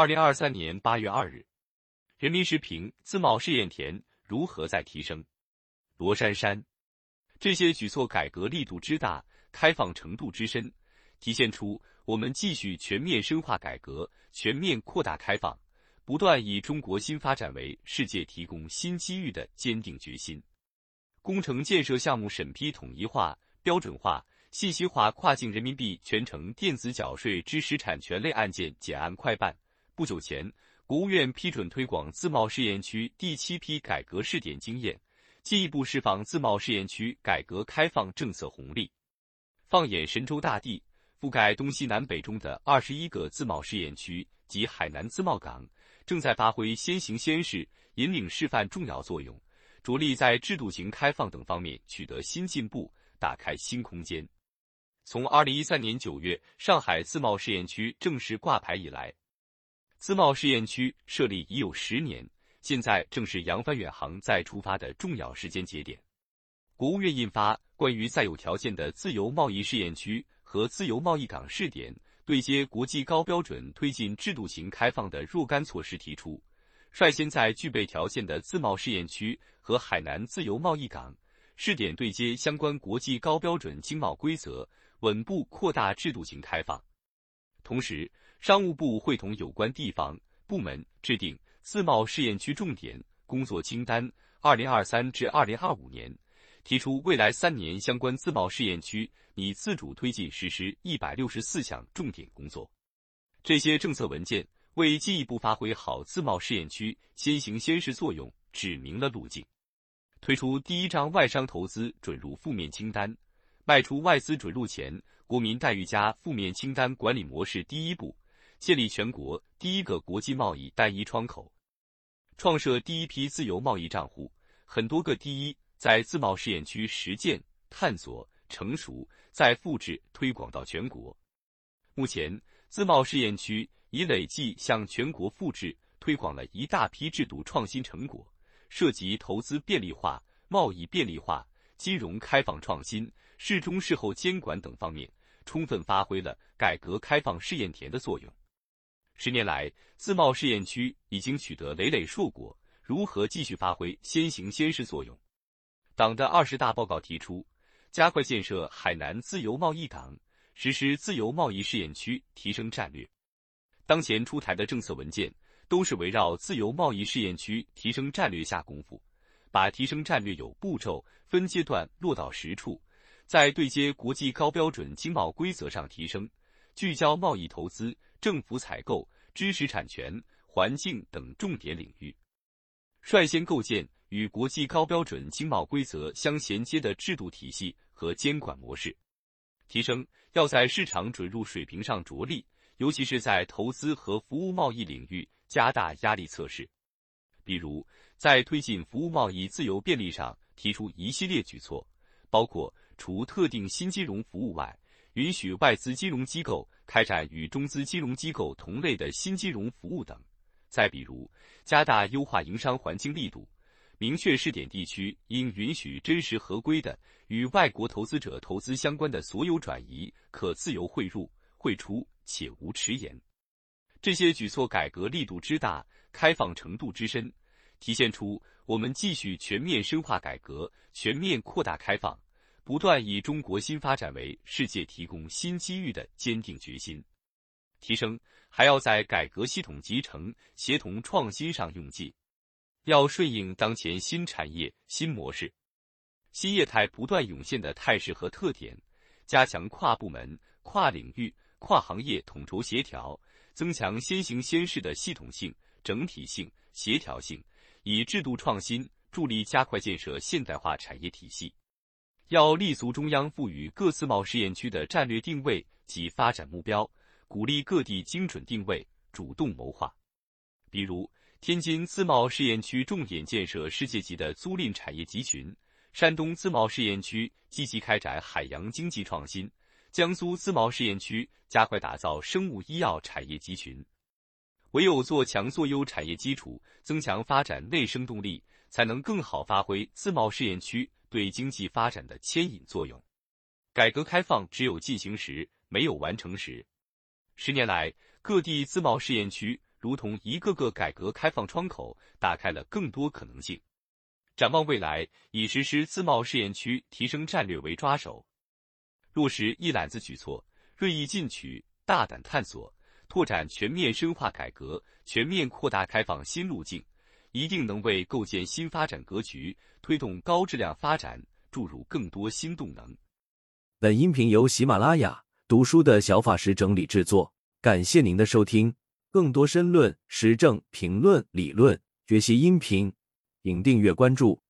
二零二三年八月二日，人民时评：自贸试验田如何再提升？罗珊珊，这些举措改革力度之大，开放程度之深，体现出我们继续全面深化改革、全面扩大开放，不断以中国新发展为世界提供新机遇的坚定决心。工程建设项目审批统一化、标准化、信息化，跨境人民币全程电子缴税知识产权类案件简案快办。不久前，国务院批准推广自贸试验区第七批改革试点经验，进一步释放自贸试验区改革开放政策红利。放眼神州大地，覆盖东西南北中的二十一个自贸试验区及海南自贸港，正在发挥先行先试、引领示范重要作用，着力在制度型开放等方面取得新进步，打开新空间。从二零一三年九月上海自贸试验区正式挂牌以来，自贸试验区设立已有十年，现在正是扬帆远航再出发的重要时间节点。国务院印发《关于再有条件的自由贸易试验区和自由贸易港试点对接国际高标准、推进制度型开放的若干措施》，提出，率先在具备条件的自贸试验区和海南自由贸易港试点对接相关国际高标准经贸规则，稳步扩大制度型开放。同时，商务部会同有关地方部门制定自贸试验区重点工作清单（二零二三至二零二五年），提出未来三年相关自贸试验区拟自主推进实施一百六十四项重点工作。这些政策文件为进一步发挥好自贸试验区先行先试作用，指明了路径。推出第一张外商投资准入负面清单，迈出外资准入前国民待遇加负面清单管理模式第一步。建立全国第一个国际贸易单一窗口，创设第一批自由贸易账户，很多个第一在自贸试验区实践、探索、成熟，再复制推广到全国。目前，自贸试验区已累计向全国复制推广了一大批制度创新成果，涉及投资便利化、贸易便利化、金融开放创新、事中事后监管等方面，充分发挥了改革开放试验田的作用。十年来，自贸试验区已经取得累累硕果，如何继续发挥先行先试作用？党的二十大报告提出，加快建设海南自由贸易港，实施自由贸易试验区提升战略。当前出台的政策文件都是围绕自由贸易试验区提升战略下功夫，把提升战略有步骤、分阶段落到实处，在对接国际高标准经贸规则上提升，聚焦贸易投资。政府采购、知识产权、环境等重点领域，率先构建与国际高标准经贸规则相衔接的制度体系和监管模式。提升要在市场准入水平上着力，尤其是在投资和服务贸易领域加大压力测试。比如，在推进服务贸易自由便利上提出一系列举措，包括除特定新金融服务外。允许外资金融机构开展与中资金融机构同类的新金融服务等。再比如，加大优化营商环境力度，明确试点地区应允许真实合规的与外国投资者投资相关的所有转移可自由汇入、汇出，且无迟延。这些举措改革力度之大，开放程度之深，体现出我们继续全面深化改革、全面扩大开放。不断以中国新发展为世界提供新机遇的坚定决心，提升还要在改革系统集成、协同创新上用劲，要顺应当前新产业新模式、新业态不断涌现的态势和特点，加强跨部门、跨领域、跨行业统筹协调，增强先行先试的系统性、整体性、协调性，以制度创新助力加快建设现代化产业体系。要立足中央赋予各自贸试验区的战略定位及发展目标，鼓励各地精准定位、主动谋划。比如，天津自贸试验区重点建设世界级的租赁产业集群；山东自贸试验区积极开展海洋经济创新；江苏自贸试验区加快打造生物医药产业集群。唯有做强做优产业基础，增强发展内生动力，才能更好发挥自贸试验区。对经济发展的牵引作用，改革开放只有进行时，没有完成时。十年来，各地自贸试验区如同一个个改革开放窗口，打开了更多可能性。展望未来，以实施自贸试验区提升战略为抓手，落实一揽子举措，锐意进取，大胆探索，拓展全面深化改革、全面扩大开放新路径，一定能为构建新发展格局、推动高质量发展注入更多新动能。本音频由喜马拉雅读书的小法师整理制作，感谢您的收听。更多深论、时政评论、理论学习音频，请订阅关注。